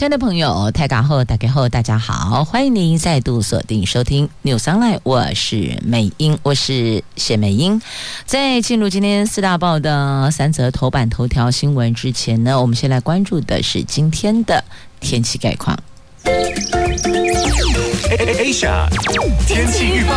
亲爱的朋友，台港后打开后，大家好，欢迎您再度锁定收听 News Online，我是美英，我是谢美英。在进入今天四大报的三则头版头条新闻之前呢，我们先来关注的是今天的天气概况。Asia 天气预报。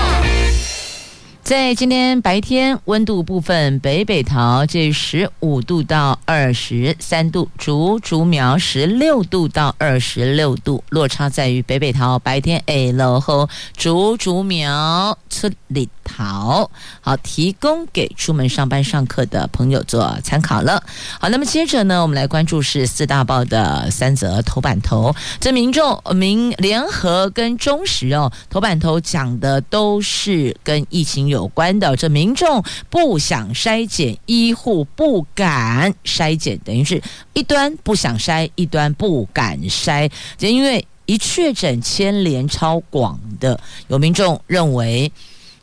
在今天白天温度部分，北北桃这十五度到二十三度，竹竹苗十六度到二十六度，落差在于北北桃白天哎，然后竹竹苗出里。桃，好，提供给出门上班上课的朋友做参考了。好，那么接着呢，我们来关注是四大报的三则头版头，这民众民联合跟中时哦，头版头讲的都是跟疫情有关的，这民众不想筛检，医护不敢筛检，等于是一端不想筛，一端不敢筛，就因为一确诊牵连超广的，有民众认为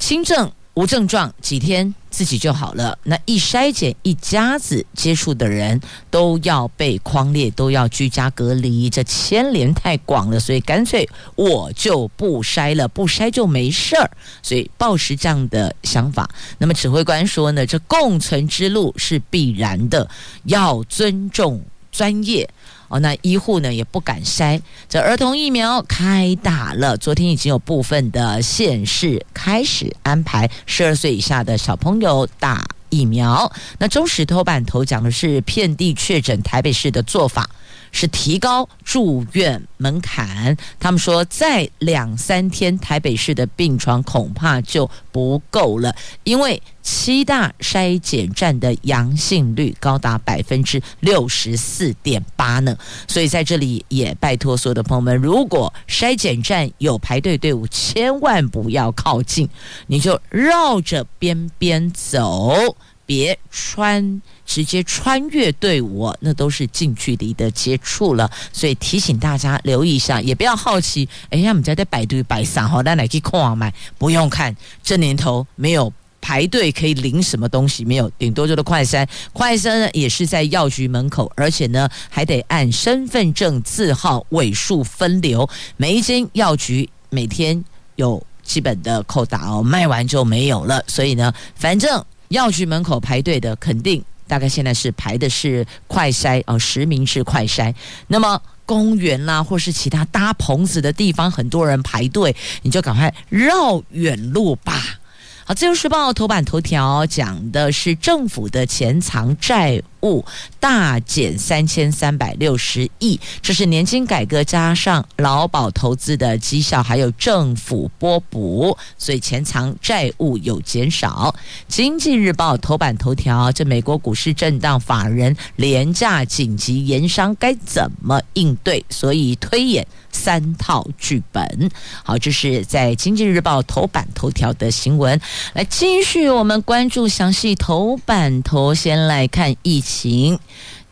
轻症。无症状几天自己就好了，那一筛检一家子接触的人都要被框列，都要居家隔离，这牵连太广了，所以干脆我就不筛了，不筛就没事儿，所以抱持这样的想法。那么指挥官说呢，这共存之路是必然的，要尊重专业。哦，那医护呢也不敢筛。这儿童疫苗开打了，昨天已经有部分的县市开始安排十二岁以下的小朋友打疫苗。那中时头版头讲的是遍地确诊台北市的做法。是提高住院门槛，他们说再两三天台北市的病床恐怕就不够了，因为七大筛检站的阳性率高达百分之六十四点八呢。所以在这里也拜托所有的朋友们，如果筛检站有排队队伍，千万不要靠近，你就绕着边边走，别穿。直接穿越队伍，那都是近距离的接触了，所以提醒大家留意一下，也不要好奇。哎呀，我们家在摆队摆啥？好，那来去看买，不用看。这年头没有排队可以领什么东西，没有，顶多就是快筛。快筛呢也是在药局门口，而且呢还得按身份证字号尾数分流。每一间药局每天有基本的扣打哦，卖完就没有了。所以呢，反正药局门口排队的肯定。大概现在是排的是快筛哦，实名制快筛。那么公园啦，或是其他搭棚子的地方，很多人排队，你就赶快绕远路吧。好，《自由时报》头版头条讲的是政府的潜藏债务大减三千三百六十亿，这是年金改革加上劳保投资的绩效，还有政府拨补，所以潜藏债务有减少。《经济日报》头版头条，这美国股市震荡，法人廉价紧急盐商该怎么应对？所以推演。三套剧本，好，这是在《经济日报》头版头条的新闻。来，继续我们关注详细头版头，先来看疫情，行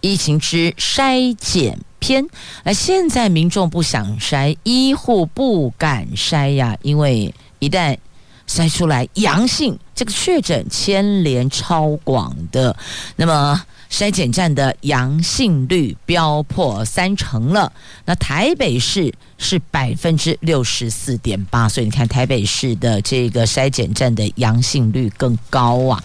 疫情之筛检篇。那，现在民众不想筛，医护不敢筛呀，因为一旦筛出来阳性，这个确诊牵连超广的，那么。筛检站的阳性率飙破三成了，那台北市是百分之六十四点八，所以你看台北市的这个筛检站的阳性率更高啊。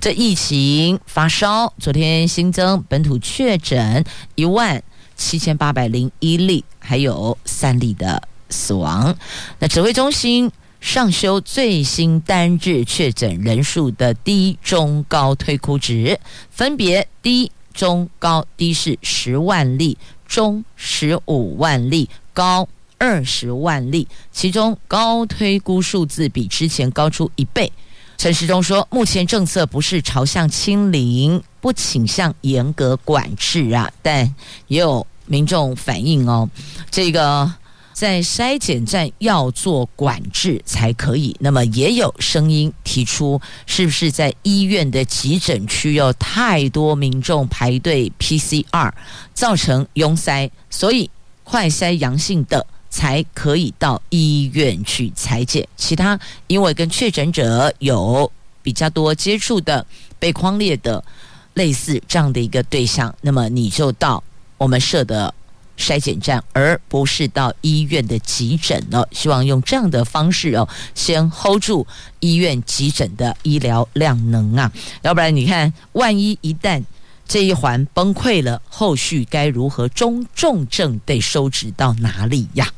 这疫情发烧，昨天新增本土确诊一万七千八百零一例，还有三例的死亡。那指挥中心。上修最新单日确诊人数的低、中、高推估值，分别低、中、高，低是十万例，中十五万例，高二十万例。其中高推估数字比之前高出一倍。陈时中说，目前政策不是朝向清零，不倾向严格管制啊，但也有民众反映哦，这个。在筛检站要做管制才可以。那么也有声音提出，是不是在医院的急诊区有太多民众排队 PCR，造成拥塞，所以快筛阳性的才可以到医院去采检。其他因为跟确诊者有比较多接触的被框列的类似这样的一个对象，那么你就到我们设的。筛检站，而不是到医院的急诊哦。希望用这样的方式哦，先 hold 住医院急诊的医疗量能啊，要不然你看，万一一旦这一环崩溃了，后续该如何？中重症得收治到哪里呀？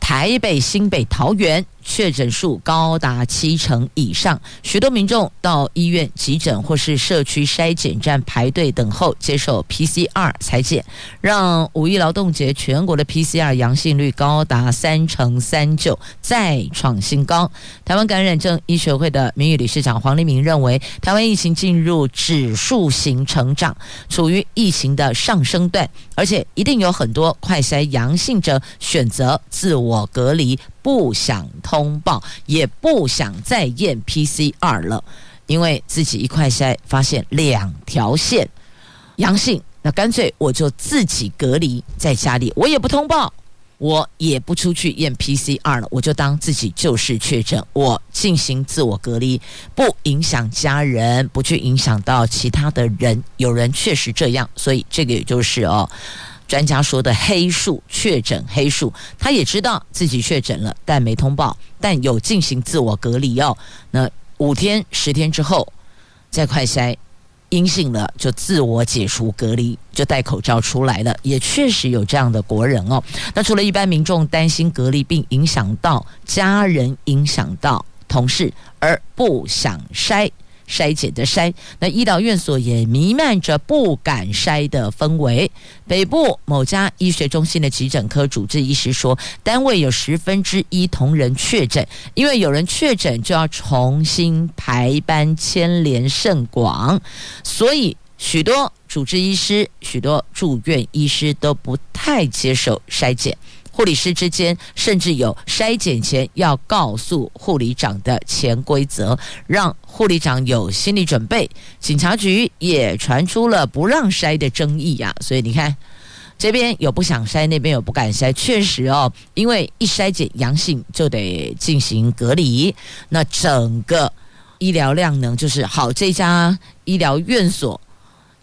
台北、新北、桃园。确诊数高达七成以上，许多民众到医院急诊或是社区筛检站排队等候接受 PCR 采检，让五一劳动节全国的 PCR 阳性率高达三成三九，再创新高。台湾感染症医学会的名誉理事长黄立明认为，台湾疫情进入指数型成长，处于疫情的上升段，而且一定有很多快筛阳性者选择自我隔离。不想通报，也不想再验 PCR 了，因为自己一块筛发现两条线阳性，那干脆我就自己隔离在家里，我也不通报，我也不出去验 PCR 了，我就当自己就是确诊，我进行自我隔离，不影响家人，不去影响到其他的人。有人确实这样，所以这个也就是哦。专家说的黑数确诊黑数，他也知道自己确诊了，但没通报，但有进行自我隔离哦。那五天十天之后再快筛阴性了，就自我解除隔离，就戴口罩出来了。也确实有这样的国人哦。那除了一般民众担心隔离并影响到家人，影响到同事而不想筛。筛检的筛，那医疗院所也弥漫着不敢筛的氛围。北部某家医学中心的急诊科主治医师说，单位有十分之一同仁确诊，因为有人确诊就要重新排班，牵连甚广，所以许多主治医师、许多住院医师都不太接受筛检。护理师之间甚至有筛检前要告诉护理长的潜规则，让护理长有心理准备。警察局也传出了不让筛的争议呀，所以你看，这边有不想筛，那边有不敢筛。确实哦，因为一筛检阳性就得进行隔离，那整个医疗量能就是好，这家医疗院所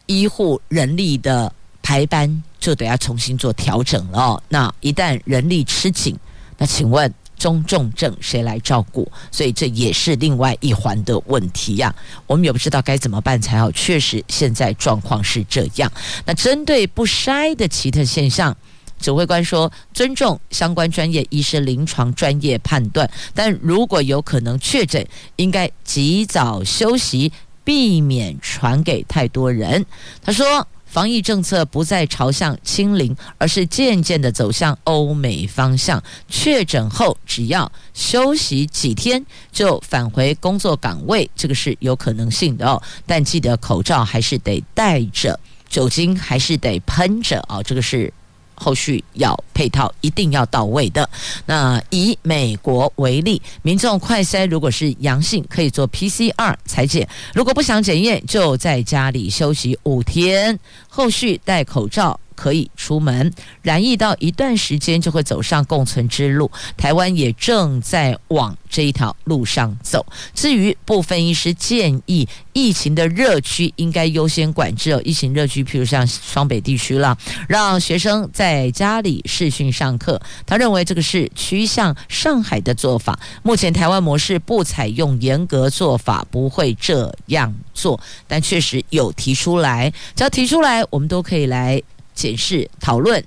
医护人力的排班。就得要重新做调整了。那一旦人力吃紧，那请问中重症谁来照顾？所以这也是另外一环的问题呀。我们也不知道该怎么办才好。确实，现在状况是这样。那针对不筛的奇特现象，指挥官说尊重相关专业医师临床专业判断，但如果有可能确诊，应该及早休息，避免传给太多人。他说。防疫政策不再朝向清零，而是渐渐的走向欧美方向。确诊后只要休息几天就返回工作岗位，这个是有可能性的哦。但记得口罩还是得戴着，酒精还是得喷着哦。这个是。后续要配套，一定要到位的。那以美国为例，民众快筛如果是阳性，可以做 PCR 裁剪；如果不想检验，就在家里休息五天，后续戴口罩。可以出门，染疫到一段时间就会走上共存之路。台湾也正在往这一条路上走。至于部分医师建议，疫情的热区应该优先管制哦。疫情热区，譬如像双北地区了，让学生在家里视讯上课。他认为这个是趋向上海的做法。目前台湾模式不采用严格做法，不会这样做，但确实有提出来。只要提出来，我们都可以来。解释讨论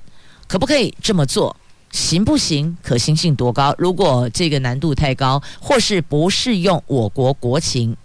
可不可以这么做，行不行？可行性多高？如果这个难度太高，或是不适用我国国情，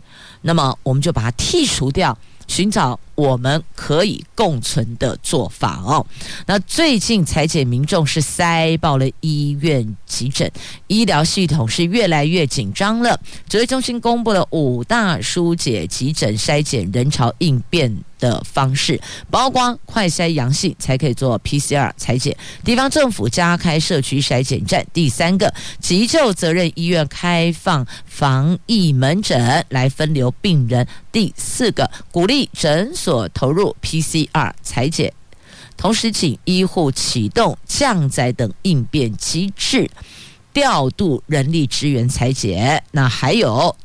那么我们就把它剔除掉，寻找我们可以共存的做法哦。那最近裁检民众是塞爆了医院急诊，医疗系统是越来越紧张了。指挥中心公布了五大疏解急诊筛检人潮应变的方式，包括快筛阳性才可以做 PCR 采检，地方政府加开社区筛检站。第三个，急救责任医院开放防疫门诊来分流病人。第四个，鼓励诊所投入 PCR 采检，同时请医护启动降载等应变机制，调度人力支援采检。那还有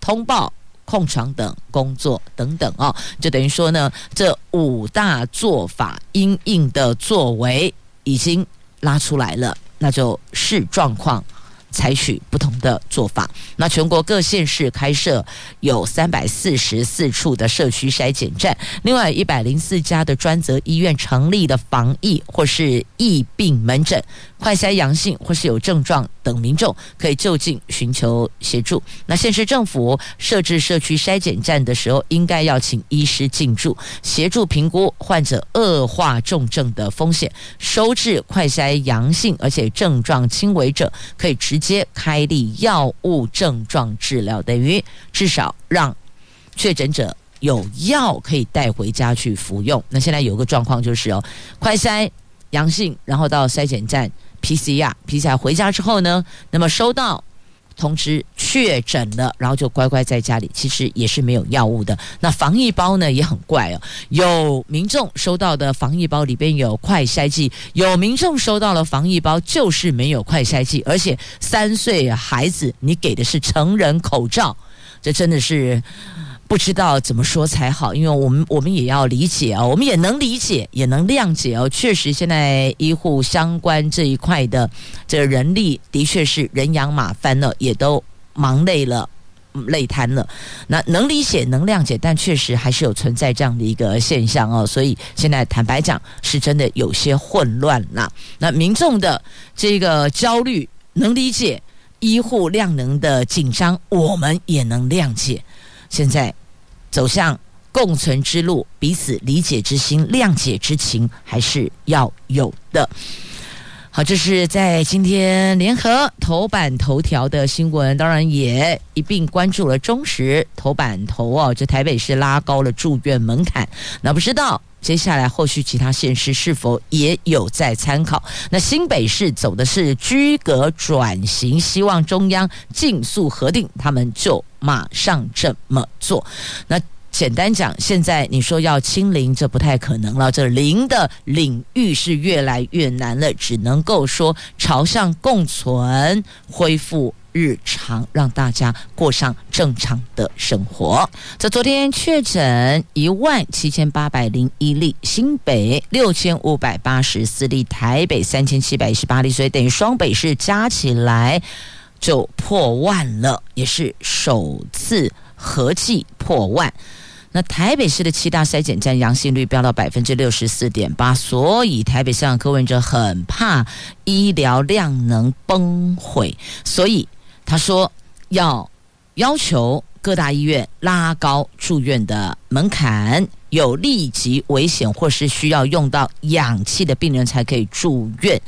通报控场等工作等等哦，就等于说呢，这五大做法应应的作为已经拉出来了，那就视状况。采取不同的做法。那全国各县市开设有三百四十四处的社区筛检站，另外一百零四家的专责医院成立的防疫或是疫病门诊，快筛阳性或是有症状等民众可以就近寻求协助。那县市政府设置社区筛检站的时候，应该要请医师进驻，协助评估患者恶化重症的风险，收治快筛阳性而且症状轻微者，可以直接开立药物症状治疗，等于至少让确诊者有药可以带回家去服用。那现在有个状况就是哦，快筛阳性，然后到筛检站。PCR，PCR 回家之后呢，那么收到通知确诊了，然后就乖乖在家里，其实也是没有药物的。那防疫包呢也很怪哦，有民众收到的防疫包里边有快筛剂，有民众收到了防疫包就是没有快筛剂，而且三岁孩子你给的是成人口罩，这真的是。不知道怎么说才好，因为我们我们也要理解哦，我们也能理解，也能谅解哦。确实，现在医护相关这一块的这个人力的确是人仰马翻了，也都忙累了，累瘫了。那能理解，能谅解，但确实还是有存在这样的一个现象哦。所以现在坦白讲，是真的有些混乱了。那民众的这个焦虑能理解，医护量能的紧张我们也能谅解。现在。走向共存之路，彼此理解之心、谅解之情还是要有的。好，这是在今天联合头版头条的新闻，当然也一并关注了中时头版头哦。这台北市拉高了住院门槛，那不知道接下来后续其他县市是否也有在参考？那新北市走的是居格转型，希望中央尽速核定，他们就。马上这么做。那简单讲，现在你说要清零，这不太可能了。这零的领域是越来越难了，只能够说朝向共存，恢复日常，让大家过上正常的生活。这昨天确诊一万七千八百零一例，新北六千五百八十四例，台北三千七百一十八例，所以等于双北市加起来。就破万了，也是首次合计破万。那台北市的七大筛检站阳性率飙到百分之六十四点八，所以台北市长柯文哲很怕医疗量能崩毁，所以他说要要求各大医院拉高住院的门槛，有立即危险或是需要用到氧气的病人才可以住院。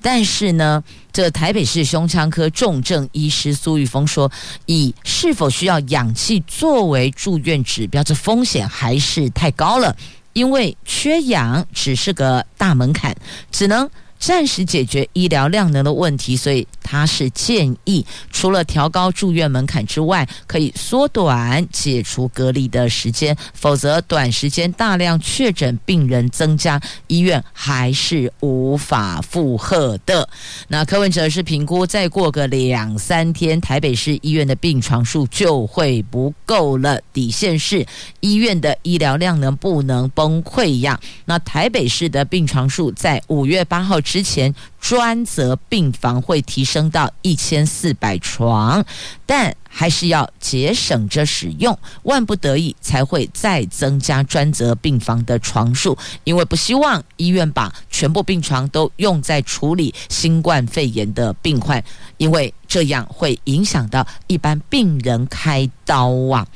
但是呢，这台北市胸腔科重症医师苏玉峰说，以是否需要氧气作为住院指标，这风险还是太高了，因为缺氧只是个大门槛，只能。暂时解决医疗量能的问题，所以他是建议，除了调高住院门槛之外，可以缩短解除隔离的时间，否则短时间大量确诊病人增加，医院还是无法负荷的。那柯文哲是评估，再过个两三天，台北市医院的病床数就会不够了，底线是医院的医疗量能不能崩溃呀。那台北市的病床数在五月八号。之前专责病房会提升到一千四百床，但还是要节省着使用，万不得已才会再增加专责病房的床数，因为不希望医院把全部病床都用在处理新冠肺炎的病患，因为这样会影响到一般病人开刀啊。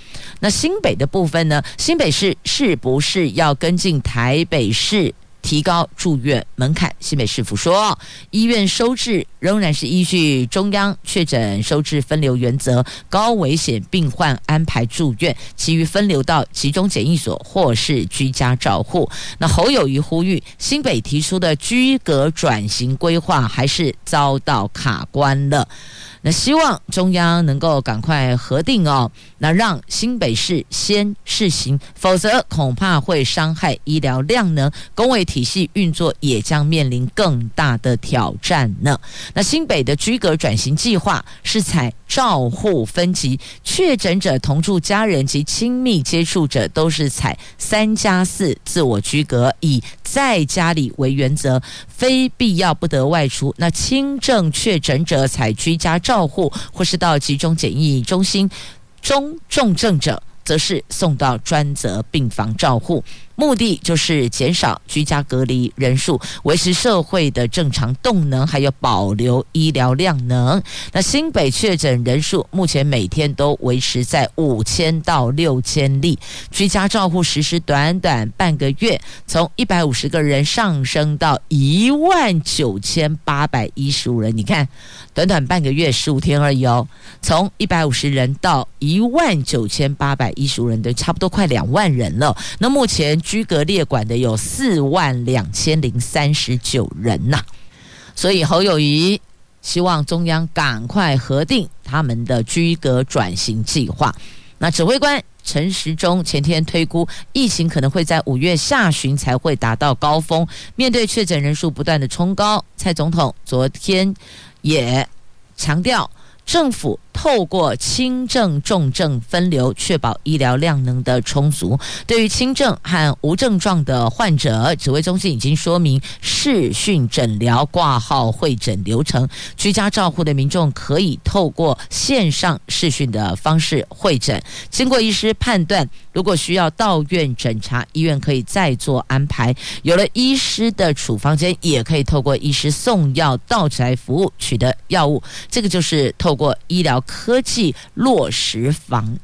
那新北的部分呢？新北市是不是要跟进台北市？提高住院门槛，新北市府说，医院收治仍然是依据中央确诊收治分流原则，高危险病患安排住院，其余分流到集中检疫所或是居家照护。那侯友谊呼吁，新北提出的居隔转型规划还是遭到卡关了。那希望中央能够赶快核定哦，那让新北市先试行，否则恐怕会伤害医疗量能，公卫体系运作也将面临更大的挑战呢。那新北的居隔转型计划是采照护分级，确诊者同住家人及亲密接触者都是采三加四自我居隔，以在家里为原则，非必要不得外出。那轻症确诊者采居家照。照护或是到集中检疫中心，中重症者则是送到专责病房照护。目的就是减少居家隔离人数，维持社会的正常动能，还有保留医疗量能。那新北确诊人数目前每天都维持在五千到六千例，居家照护实施短短半个月，从一百五十个人上升到一万九千八百一十五人。你看，短短半个月十五天而已哦，从一百五十人到一万九千八百一十五人，都差不多快两万人了。那目前。居隔列管的有四万两千零三十九人呐、所以侯友谊希望中央赶快核定他们的居隔转型计划。那指挥官陈时中前天推估，疫情可能会在五月下旬才会达到高峰。面对确诊人数不断的冲高，蔡总统昨天也强调，政府。透过轻症、重症分流，确保医疗量能的充足。对于轻症和无症状的患者，指挥中心已经说明视讯诊疗、挂号会诊流程。居家照护的民众可以透过线上视讯的方式会诊，经过医师判断，如果需要到院诊查，医院可以再做安排。有了医师的处方间，也可以透过医师送药到宅服务取得药物。这个就是透过医疗。科技落实防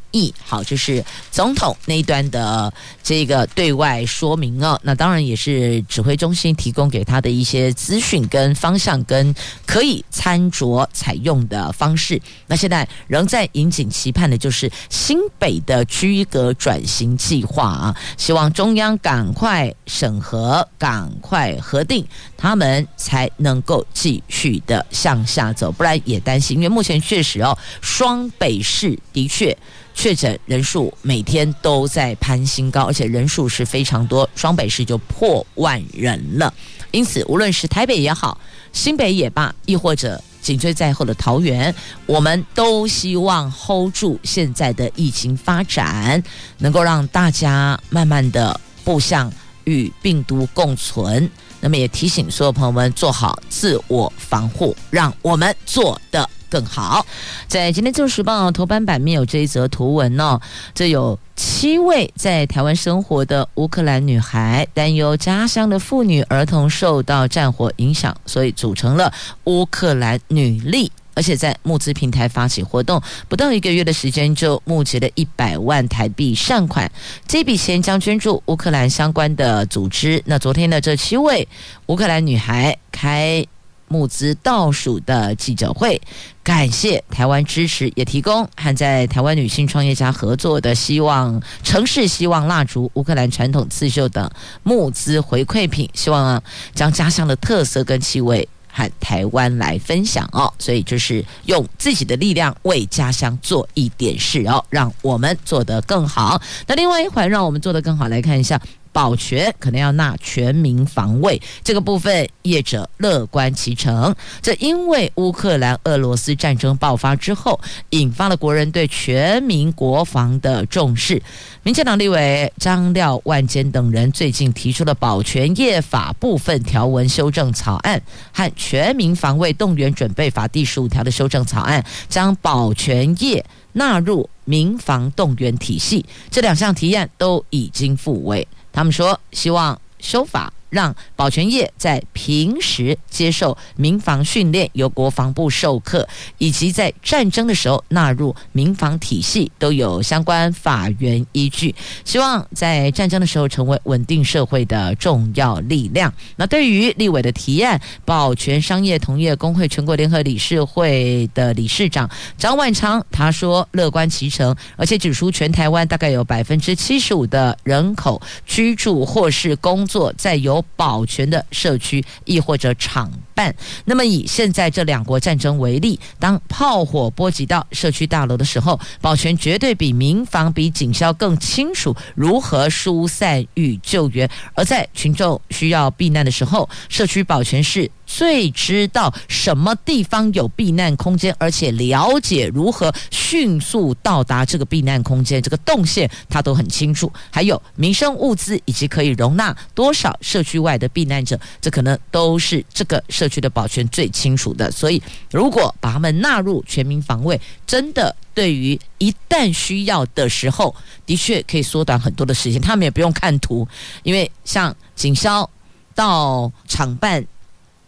好，这是总统那一端的这个对外说明哦。那当然也是指挥中心提供给他的一些资讯跟方向，跟可以参酌采用的方式。那现在仍在引颈期盼的就是新北的居隔转型计划啊，希望中央赶快审核，赶快核定，他们才能够继续的向下走，不然也担心，因为目前确实哦。双北市的确确诊人数每天都在攀新高，而且人数是非常多，双北市就破万人了。因此，无论是台北也好，新北也罢，亦或者紧追在后的桃园，我们都希望 hold 住现在的疫情发展，能够让大家慢慢的步向与病毒共存。那么，也提醒所有朋友们做好自我防护，让我们做得。更好，在今天《自由时报》头版版面有这一则图文哦，这有七位在台湾生活的乌克兰女孩，担忧家乡的妇女儿童受到战火影响，所以组成了乌克兰女力，而且在募资平台发起活动，不到一个月的时间就募集了一百万台币善款，这笔钱将捐助乌克兰相关的组织。那昨天的这七位乌克兰女孩开。募资倒数的记者会，感谢台湾支持，也提供和在台湾女性创业家合作的希望城市希望蜡烛、乌克兰传统刺绣等募资回馈品，希望将家乡的特色跟气味和台湾来分享哦。所以就是用自己的力量为家乡做一点事哦，让我们做得更好。那另外一环，让我们做得更好，来看一下。保全可能要纳全民防卫这个部分，业者乐观其成。这因为乌克兰俄罗斯战争爆发之后，引发了国人对全民国防的重视。民进党立委张廖万坚等人最近提出了保全业法部分条文修正草案和全民防卫动员准备法第十五条的修正草案，将保全业。纳入民防动员体系。这两项提案都已经复位。他们说希望修法。让保全业在平时接受民防训练，由国防部授课，以及在战争的时候纳入民防体系，都有相关法源依据。希望在战争的时候成为稳定社会的重要力量。那对于立委的提案，保全商业同业公会全国联合理事会的理事长张万昌他说乐观其成，而且指出全台湾大概有百分之七十五的人口居住或是工作在由保全的社区，亦或者厂办。那么以现在这两国战争为例，当炮火波及到社区大楼的时候，保全绝对比民防、比警消更清楚如何疏散与救援。而在群众需要避难的时候，社区保全是最知道什么地方有避难空间，而且了解如何迅速到达这个避难空间，这个动线他都很清楚。还有民生物资以及可以容纳多少社区外的避难者，这可能都是这个社区的保全最清楚的。所以，如果把他们纳入全民防卫，真的对于一旦需要的时候，的确可以缩短很多的时间。他们也不用看图，因为像警消到厂办。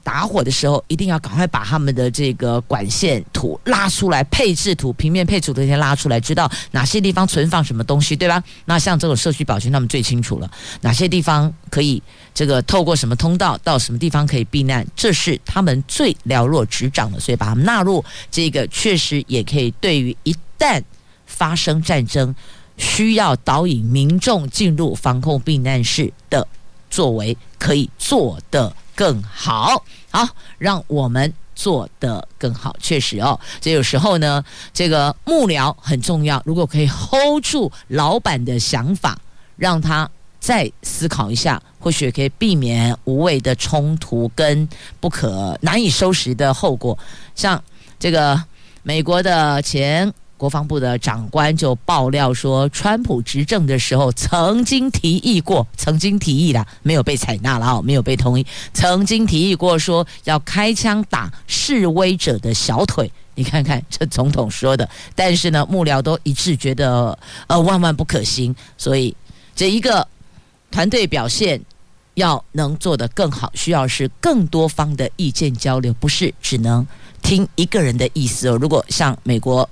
打火的时候，一定要赶快把他们的这个管线图拉出来，配置图、平面配置图先拉出来，知道哪些地方存放什么东西，对吧？那像这种社区保全，他们最清楚了，哪些地方可以这个透过什么通道到什么地方可以避难，这是他们最了若指掌的，所以把他们纳入这个，确实也可以对于一旦发生战争，需要导引民众进入防空避难室的作为，可以做的更好，好，让我们做得更好。确实哦，这有时候呢，这个幕僚很重要。如果可以 hold 住老板的想法，让他再思考一下，或许可以避免无谓的冲突跟不可难以收拾的后果。像这个美国的前。国防部的长官就爆料说，川普执政的时候曾经提议过，曾经提议了，没有被采纳了哦，没有被同意。曾经提议过说要开枪打示威者的小腿，你看看这总统说的，但是呢，幕僚都一致觉得呃万万不可行。所以这一个团队表现要能做得更好，需要是更多方的意见交流，不是只能听一个人的意思哦。如果像美国。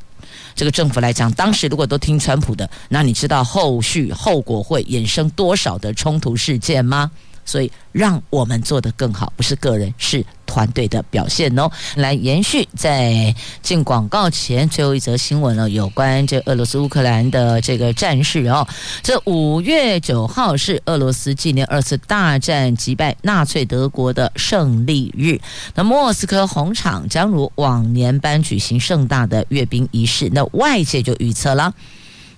这个政府来讲，当时如果都听川普的，那你知道后续后果会衍生多少的冲突事件吗？所以，让我们做得更好，不是个人，是团队的表现哦。来延续在进广告前最后一则新闻了，有关这俄罗斯乌克兰的这个战事哦。这五月九号是俄罗斯纪念二次大战击败纳粹德国的胜利日，那莫斯科红场将如往年般举行盛大的阅兵仪式，那外界就预测了。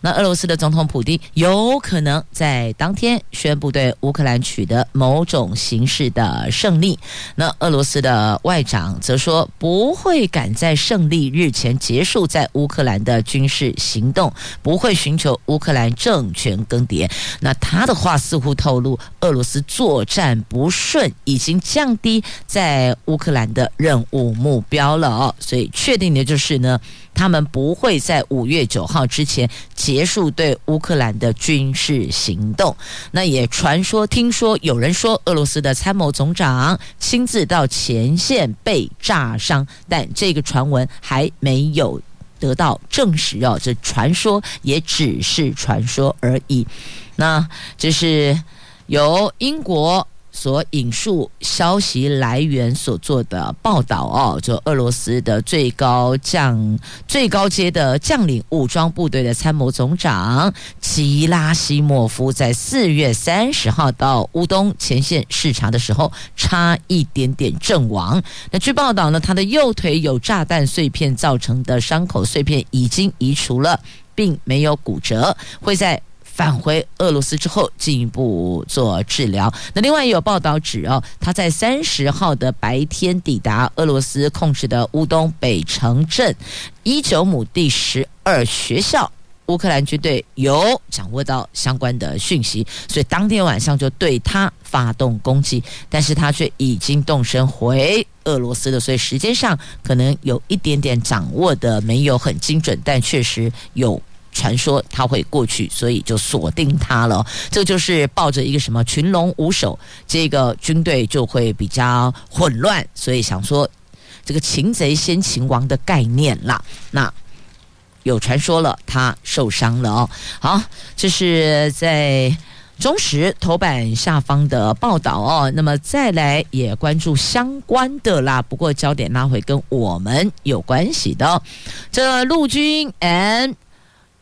那俄罗斯的总统普丁有可能在当天宣布对乌克兰取得某种形式的胜利。那俄罗斯的外长则说不会赶在胜利日前结束在乌克兰的军事行动，不会寻求乌克兰政权更迭。那他的话似乎透露，俄罗斯作战不顺已经降低在乌克兰的任务目标了哦。所以确定的就是呢。他们不会在五月九号之前结束对乌克兰的军事行动。那也传说，听说有人说俄罗斯的参谋总长亲自到前线被炸伤，但这个传闻还没有得到证实哦。这传说也只是传说而已。那这是由英国。所引述消息来源所做的报道哦，就俄罗斯的最高将、最高阶的将领、武装部队的参谋总长吉拉西莫夫，在四月三十号到乌东前线视察的时候，差一点点阵亡。那据报道呢，他的右腿有炸弹碎片造成的伤口，碎片已经移除了，并没有骨折，会在。返回俄罗斯之后，进一步做治疗。那另外也有报道指哦，他在三十号的白天抵达俄罗斯控制的乌东北城镇伊久姆第十二学校。乌克兰军队有掌握到相关的讯息，所以当天晚上就对他发动攻击，但是他却已经动身回俄罗斯了，所以时间上可能有一点点掌握的没有很精准，但确实有。传说他会过去，所以就锁定他了。这就是抱着一个什么群龙无首，这个军队就会比较混乱，所以想说这个擒贼先擒王的概念啦。那有传说了，他受伤了哦。好，这是在中时头版下方的报道哦。那么再来也关注相关的啦，不过焦点拉回跟我们有关系的，这陆军 M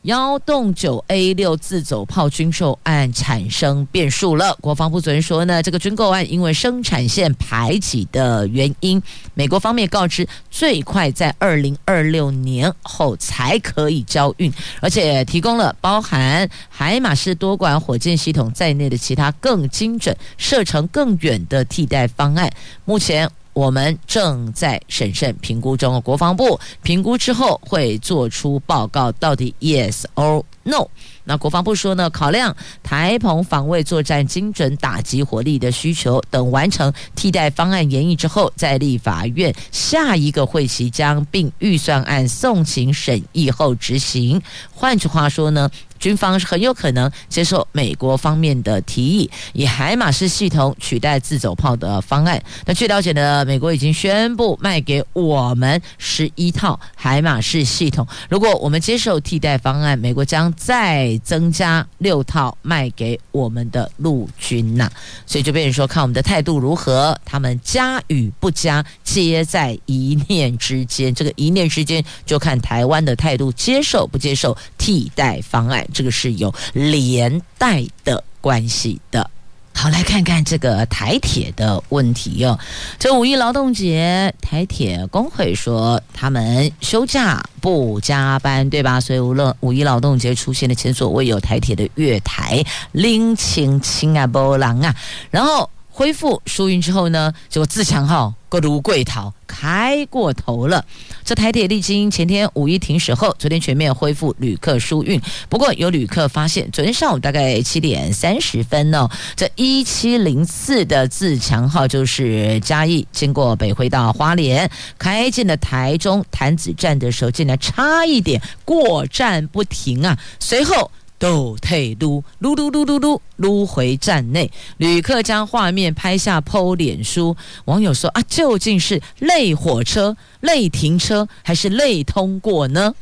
幺洞九 A 六自走炮军售案产生变数了。国防部昨天说呢，这个军购案因为生产线排挤的原因，美国方面告知最快在二零二六年后才可以交运，而且提供了包含海马斯多管火箭系统在内的其他更精准、射程更远的替代方案。目前。我们正在审慎评估中，国防部评估之后会做出报告，到底 yes or no。那国防部说呢，考量台澎防卫作战精准打击火力的需求等，完成替代方案研议之后，在立法院下一个会期将并预算案送请审议后执行。换句话说呢，军方是很有可能接受美国方面的提议，以海马式系统取代自走炮的方案。那据了解呢，美国已经宣布卖给我们十一套海马式系统。如果我们接受替代方案，美国将再增加六套卖给我们的陆军呐。所以就变成说，看我们的态度如何，他们加与不加，皆在一念之间。这个一念之间，就看台湾的态度，接受不接受替代方案。这个是有连带的关系的。好，来看看这个台铁的问题哟、这五一劳动节，台铁工会说他们休假不加班，对吧？所以无论五一劳动节出现的前所未有台铁的月台拎清清啊波浪啊，然后。恢复疏运之后呢，结果自强号过芦贵桃开过头了。这台铁历经前天五一停驶后，昨天全面恢复旅客疏运。不过有旅客发现，昨天上午大概七点三十分呢，这一七零四的自强号就是嘉义经过北回到花莲，开进了台中潭子站的时候，竟然差一点过站不停啊！随后。都退噜噜噜噜噜噜噜回站内，旅客将画面拍下剖脸书。网友说啊，究竟是类火车、类停车，还是类通过呢？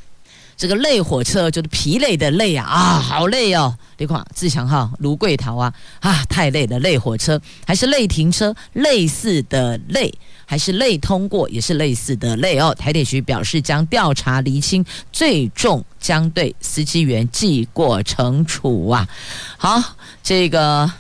这个类火车就是疲累的累啊啊，好累哦！你看自强号卢桂桃啊啊，太累了。类火车还是类停车，类似的类。还是类通过，也是类似的类哦。台铁局表示将调查厘清，最终将对司机员记过惩处啊。好，这个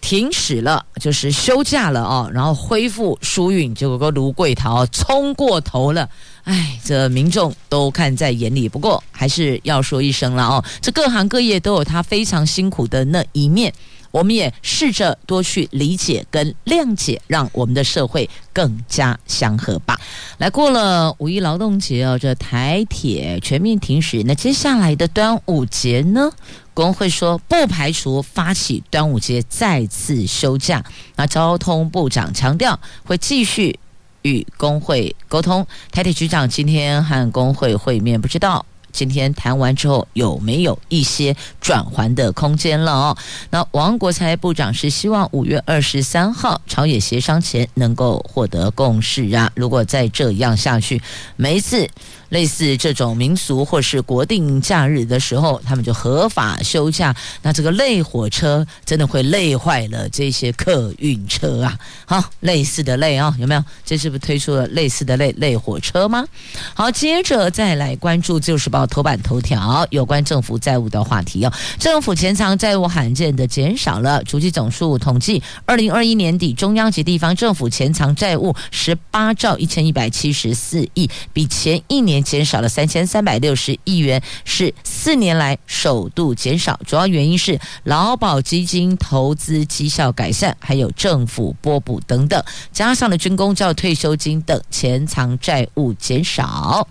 停驶了，就是休假了哦，然后恢复疏运，结果个卢桂桃冲过头了。哎，这民众都看在眼里，不过还是要说一声了哦。这各行各业都有他非常辛苦的那一面。我们也试着多去理解跟谅解，让我们的社会更加祥和吧。来过了五一劳动节哦，这台铁全面停驶，那接下来的端午节呢？工会说不排除发起端午节再次休假。那交通部长强调会继续与工会沟通。台铁局长今天和工会会面，不知道。今天谈完之后，有没有一些转圜的空间了哦？那王国才部长是希望五月二十三号朝野协商前能够获得共识啊！如果再这样下去，每一次。类似这种民俗或是国定假日的时候，他们就合法休假。那这个类火车真的会累坏了这些客运车啊！好，类似的类啊，有没有？这是不是推出了类似的类类火车吗？好，接着再来关注《旧时报》头版头条有关政府债务的话题哦。政府潜藏债务罕见的减少了，主计总数统计，二零二一年底中央及地方政府潜藏债务十八兆一千一百七十四亿，比前一年。减少了三千三百六十亿元，是四年来首度减少。主要原因是劳保基金投资绩效改善，还有政府拨补等等，加上了军工教退休金等潜藏债务减少。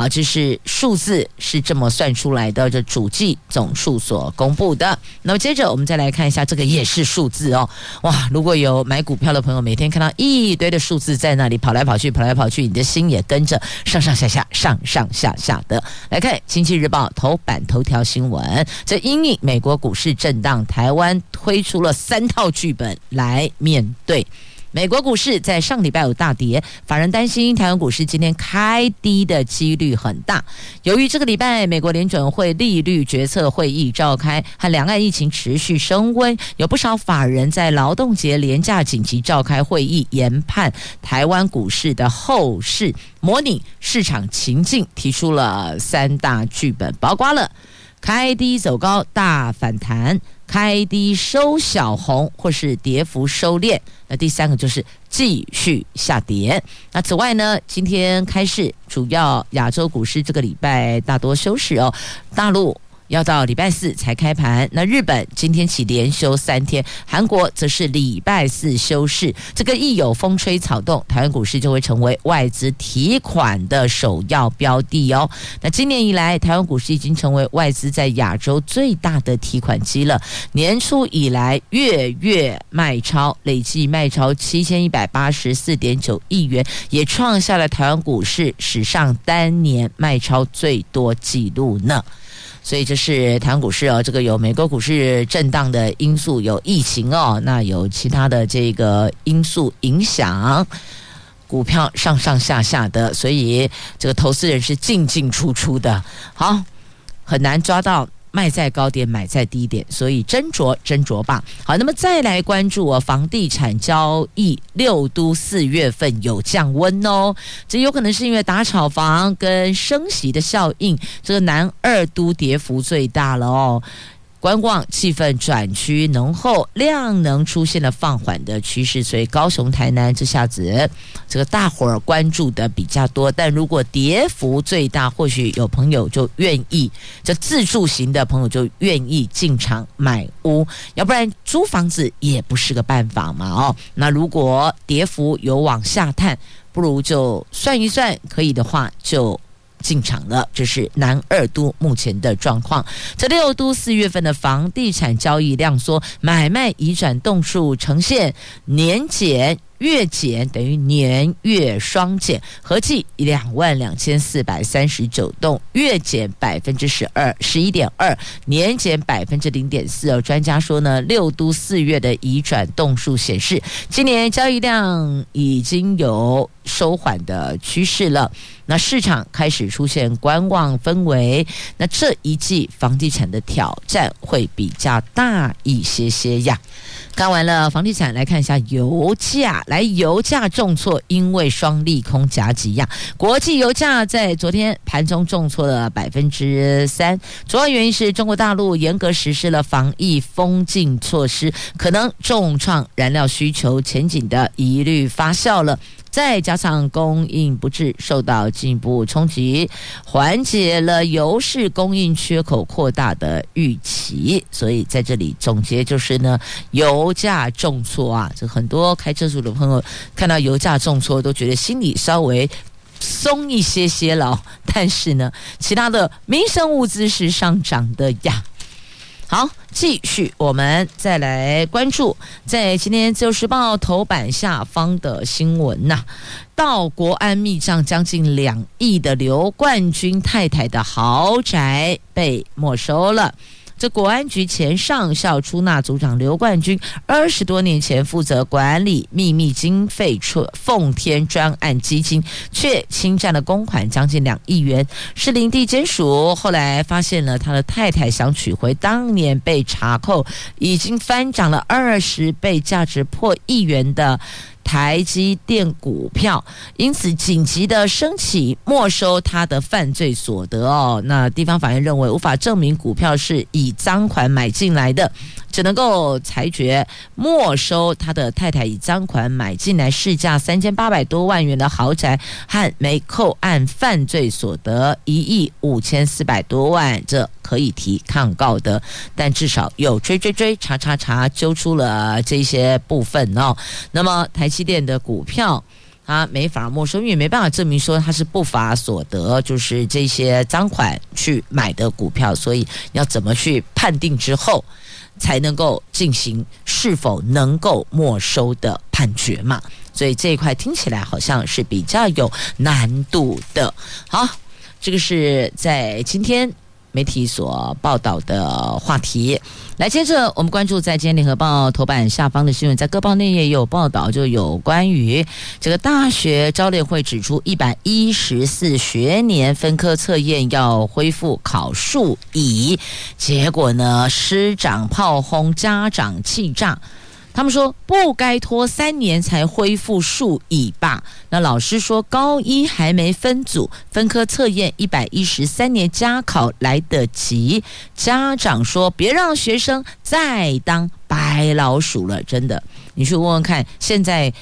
好，这是数字是这么算出来的，这主计总数所公布的。那么接着我们再来看一下，这个也是数字哦。哇，如果有买股票的朋友，每天看到一堆的数字在那里跑来跑去，跑来跑去，你的心也跟着上上下下、上上下下的。来看《经济日报》头版头条新闻，这因应美国股市震荡，台湾推出了三套剧本来面对。美国股市在上礼拜有大跌，法人担心台湾股市今天开低的几率很大。由于这个礼拜美国联准会利率决策会议召开，和两岸疫情持续升温，有不少法人在劳动节连假紧急召开会议，研判台湾股市的后市，模拟市场情境，提出了三大剧本，包括了开低走高大反弹。开低收小红，或是跌幅收敛。那第三个就是继续下跌。那此外呢，今天开市，主要亚洲股市这个礼拜大多休市哦，大陆。要到礼拜四才开盘。那日本今天起连休三天，韩国则是礼拜四休市。这个一有风吹草动，台湾股市就会成为外资提款的首要标的哦。那今年以来，台湾股市已经成为外资在亚洲最大的提款机了。年初以来，月月卖超，累计卖超七千一百八十四点九亿元，也创下了台湾股市史上单年卖超最多纪录呢。所以这是台湾股市哦，这个有美国股市震荡的因素，有疫情哦，那有其他的这个因素影响，股票上上下下的，所以这个投资人是进进出出的，好，很难抓到。卖在高点，买在低点，所以斟酌斟酌吧。好，那么再来关注啊，房地产交易六都四月份有降温哦，这有可能是因为打炒房跟升息的效应，这个南二都跌幅最大了哦。观望气氛转趋浓厚，量能出现了放缓的趋势，所以高雄、台南这下子这个大伙儿关注的比较多。但如果跌幅最大，或许有朋友就愿意，这自住型的朋友就愿意进场买屋，要不然租房子也不是个办法嘛。哦，那如果跌幅有往下探，不如就算一算，可以的话就。进场了，这是南二都目前的状况。在六都四月份的房地产交易量缩，买卖移转栋数呈现年减。月减等于年月双减，合计两万两千四百三十九栋，月减百分之十二十一点二，年减百分之零点四。哦，专家说呢，六都四月的移转栋数显示，今年交易量已经有收缓的趋势了。那市场开始出现观望氛围，那这一季房地产的挑战会比较大一些些呀。看完了房地产，来看一下油价。来，油价重挫，因为双利空夹击呀。国际油价在昨天盘中重挫了百分之三，主要原因是中国大陆严格实施了防疫封禁措施，可能重创燃料需求前景的疑虑发酵了。再加上供应不振受到进一步冲击，缓解了油市供应缺口扩大的预期。所以在这里总结就是呢，油价重挫啊，这很多开车族的朋友看到油价重挫，都觉得心里稍微松一些些了。但是呢，其他的民生物资是上涨的呀。好，继续，我们再来关注在今天《自由时报》头版下方的新闻呐、啊，到国安密账将近两亿的刘冠军太太的豪宅被没收了。这国安局前上校出纳组长刘冠军，二十多年前负责管理秘密经费处奉天专案基金，却侵占了公款将近两亿元。是林地检署后来发现了他的太太想取回当年被查扣已经翻涨了二十倍、价值破亿元的。台积电股票，因此紧急的申请没收他的犯罪所得哦。那地方法院认为无法证明股票是以赃款买进来的，只能够裁决没收他的太太以赃款买进来市价三千八百多万元的豪宅和没扣案犯罪所得一亿五千四百多万，这可以提抗告的。但至少有追追追查查查，揪出了这些部分哦。那么台积电的股票他没法没收，因为没办法证明说他是不法所得，就是这些赃款去买的股票，所以要怎么去判定之后，才能够进行是否能够没收的判决嘛？所以这一块听起来好像是比较有难度的。好，这个是在今天。媒体所报道的话题，来接着我们关注在今天联合报头版下方的新闻，在各报内页也有报道，就有关于这个大学招联会指出，一百一十四学年分科测验要恢复考数乙，结果呢，师长炮轰家长气炸。他们说不该拖三年才恢复数以吧？那老师说高一还没分组，分科测验一百一十三年加考来得及。家长说别让学生再当白老鼠了，真的，你去问问看，现在。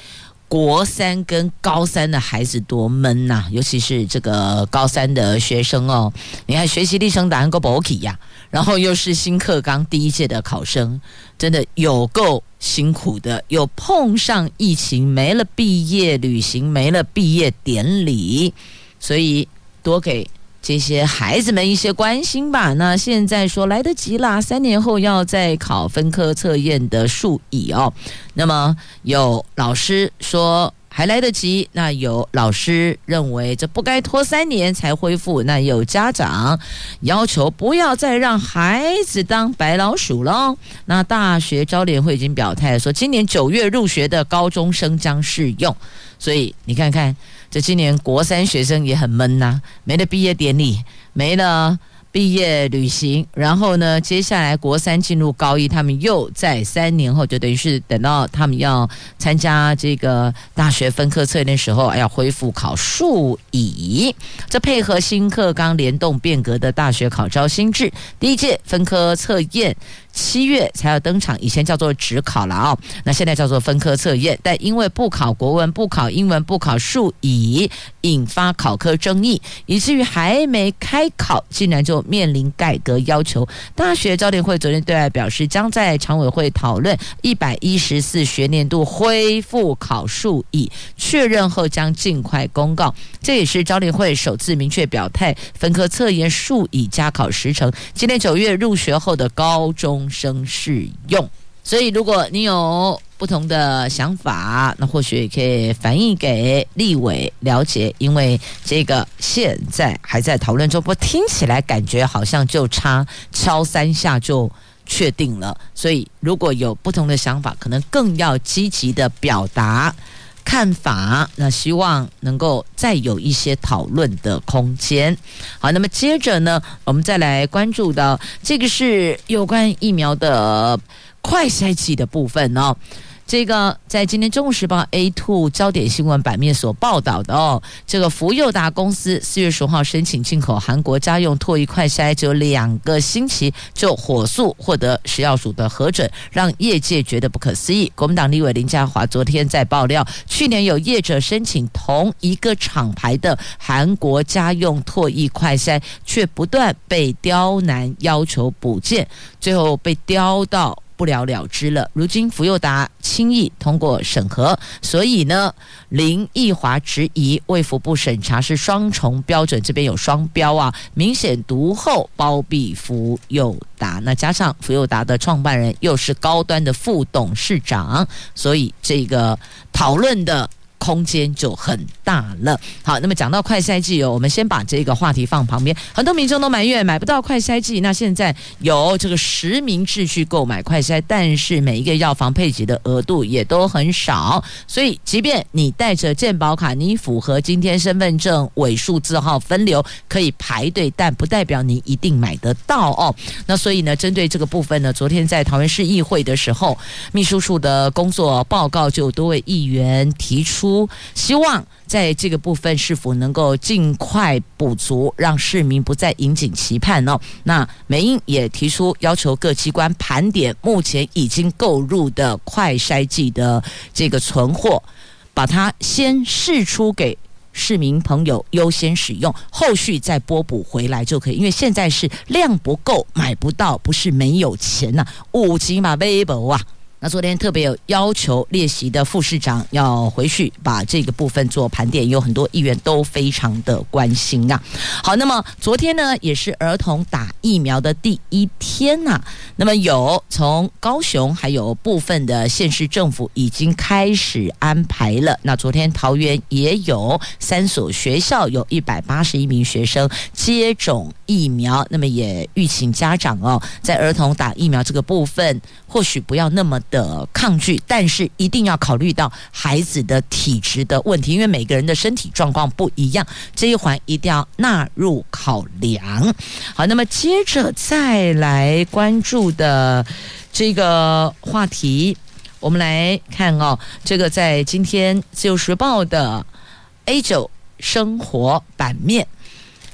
国三跟高三的孩子多闷呐、啊，尤其是这个高三的学生哦。你看学习历程档案够不 OK 呀？然后又是新课纲第一届的考生，真的有够辛苦的。有碰上疫情，没了毕业旅行，没了毕业典礼，所以多给。这些孩子们一些关心吧。那现在说来得及啦，三年后要再考分科测验的数乙哦。那么有老师说还来得及，那有老师认为这不该拖三年才恢复。那有家长要求不要再让孩子当白老鼠喽。那大学招联会已经表态说，今年九月入学的高中生将适用。所以你看看。这今年国三学生也很闷呐、没了毕业典礼，没了毕业旅行，然后呢，接下来国三进入高一，他们又在三年后，就等于是等到他们要参加这个大学分科测验的时候，要恢复考数乙。这配合新课纲联动变革的大学考招新制，第一届分科测验。七月才要登场，以前叫做只考了哦，那现在叫做分科测验。但因为不考国文、不考英文、不考数乙，引发考科争议，以至于还没开考，竟然就面临改革要求。大学招联会昨天对外表示，将在常委会讨论一百一十四学年度恢复考数乙，确认后将尽快公告。这也是招联会首次明确表态，分科测验数乙加考时程，今年九月入学后的高中生适用，所以如果你有不同的想法，那或许也可以反映给立委了解，因为这个现在还在讨论中，不听起来感觉好像就差敲三下就确定了，所以如果有不同的想法，可能更要积极的表达。看法，那希望能够再有一些讨论的空间。好，那么接着呢，我们再来关注到这个是有关疫苗的快筛剂的部分哦。这个在今天《中国时报》A two 焦点新闻版面所报道的哦，这个福佑达公司四月十号申请进口韩国家用唾液快筛，只有两个星期就火速获得食药署的核准，让业界觉得不可思议。国民党立委林佳华昨天在爆料，去年有业者申请同一个厂牌的韩国家用唾液快筛，却不断被刁难，要求补件，最后被刁到。不了了之了。如今福佑达轻易通过审核，所以呢，林奕华质疑卫福部审查是双重标准，这边有双标啊，明显读后包庇福佑达。那加上福佑达的创办人又是高端的副董事长，所以这个讨论的。空间就很大了。好，那么讲到快筛剂哦，我们先把这个话题放旁边。很多民众都埋怨买不到快筛剂，那现在有这个实名制去购买快筛，但是每一个药房配给的额度也都很少，所以即便你带着健保卡，你符合今天身份证尾数字号分流可以排队，但不代表你一定买得到哦。那所以呢，针对这个部分呢，昨天在桃园市议会的时候，秘书处的工作报告就多位议员提出。希望在这个部分是否能够尽快补足，让市民不再引颈期盼呢？那美英也提出要求各机关盘点目前已经购入的快筛剂的这个存货，把它先试出给市民朋友优先使用，后续再拨补回来就可以。因为现在是量不够，买不到，不是没有钱呐、啊，五级嘛微博啊。那昨天特别有要求列席的副市长要回去把这个部分做盘点，有很多议员都非常的关心啊。好，那么昨天呢也是儿童打疫苗的第一天呐、那么有从高雄还有部分的县市政府已经开始安排了。那昨天桃园也有三所学校有一百八十一名学生接种疫苗。那么也预请家长哦，在儿童打疫苗这个部分，或许不要那么。的抗拒，但是一定要考虑到孩子的体质的问题，因为每个人的身体状况不一样，这一环一定要纳入考量。好，那么接着再来关注的这个话题，我们来看哦，这个在今天自由时报的 A9 生活版面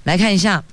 来看一下。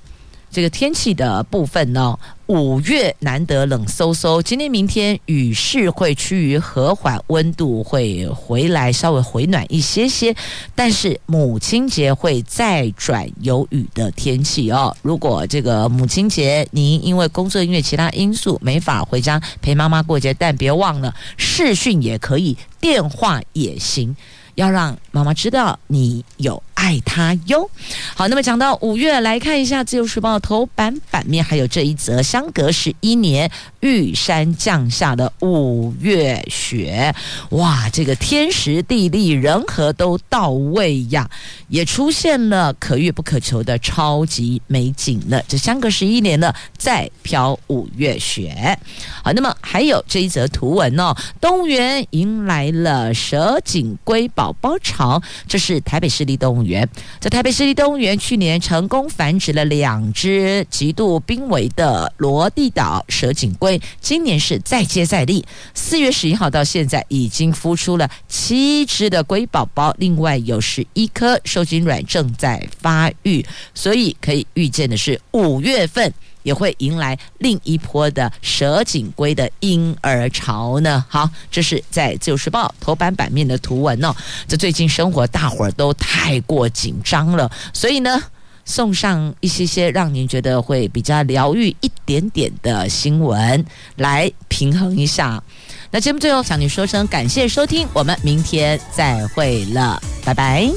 这个天气的部分呢，五月难得冷飕飕，今天明天雨势会趋于和缓，温度会回来稍微回暖一些些，但是母亲节会再转有雨的天气哦。如果这个母亲节您因为工作因为其他因素没法回家陪妈妈过节，但别忘了视讯也可以，电话也行，要让妈妈知道你有。爱他哟。好，那么讲到五月，来看一下《自由时报》头版版面，还有这一则：相隔十一年，玉山降下的五月雪，哇，这个天时地利人和都到位呀，也出现了可遇不可求的超级美景了。这相隔十一年了，再飘五月雪。好，那么还有这一则图文哦，动物园迎来了蛇颈龟宝宝潮，这是台北市立动物园。在台北市立动物园，去年成功繁殖了两只极度濒危的罗地岛蛇颈龟，今年是再接再厉。四月十一号到现在，已经孵出了七只的龟宝宝，另外有十一颗受精卵正在发育，所以可以预见的是，五月份。也会迎来另一波的蛇颈龟的婴儿潮呢。好，这是在《自由时报》头版版面的图文哦。这最近生活大伙儿都太过紧张了，所以呢，送上一些些让您觉得会比较疗愈一点点的新闻来平衡一下。那节目最后向你说声感谢收听，我们明天再会了，拜拜。